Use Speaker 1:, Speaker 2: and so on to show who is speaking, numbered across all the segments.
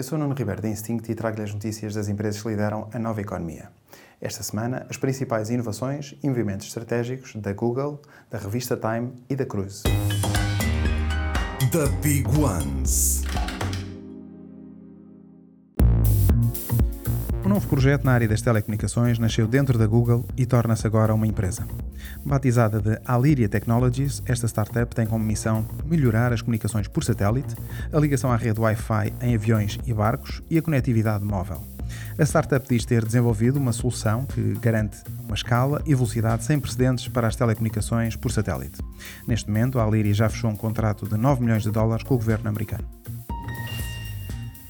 Speaker 1: Eu sou Nuno Ribeiro da Instinct e trago-lhe as notícias das empresas que lideram a nova economia. Esta semana, as principais inovações e movimentos estratégicos da Google, da revista Time e da Cruise.
Speaker 2: The Big Ones.
Speaker 1: Novo projeto na área das telecomunicações nasceu dentro da Google e torna-se agora uma empresa. Batizada de Aliria Technologies, esta startup tem como missão melhorar as comunicações por satélite, a ligação à rede Wi-Fi em aviões e barcos e a conectividade móvel. A startup diz ter desenvolvido uma solução que garante uma escala e velocidade sem precedentes para as telecomunicações por satélite. Neste momento, a Aliria já fechou um contrato de 9 milhões de dólares com o governo americano.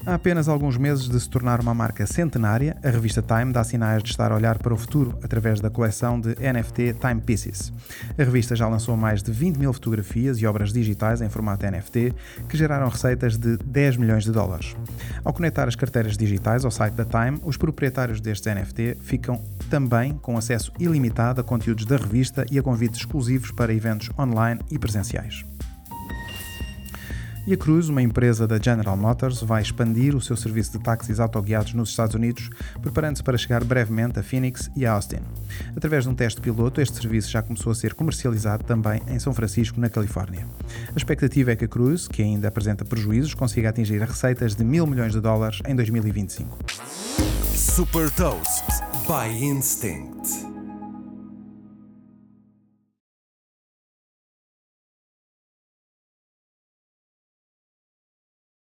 Speaker 1: Há apenas alguns meses de se tornar uma marca centenária, a revista Time dá sinais de estar a olhar para o futuro através da coleção de NFT Time Pieces. A revista já lançou mais de 20 mil fotografias e obras digitais em formato NFT que geraram receitas de 10 milhões de dólares. Ao conectar as carteiras digitais ao site da Time, os proprietários destes NFT ficam também com acesso ilimitado a conteúdos da revista e a convites exclusivos para eventos online e presenciais. E a Cruise, uma empresa da General Motors, vai expandir o seu serviço de táxis autoguiados nos Estados Unidos, preparando-se para chegar brevemente a Phoenix e a Austin. Através de um teste piloto, este serviço já começou a ser comercializado também em São Francisco, na Califórnia. A expectativa é que a Cruise, que ainda apresenta prejuízos, consiga atingir receitas de mil milhões de dólares em 2025.
Speaker 2: Super Toast by Instinct.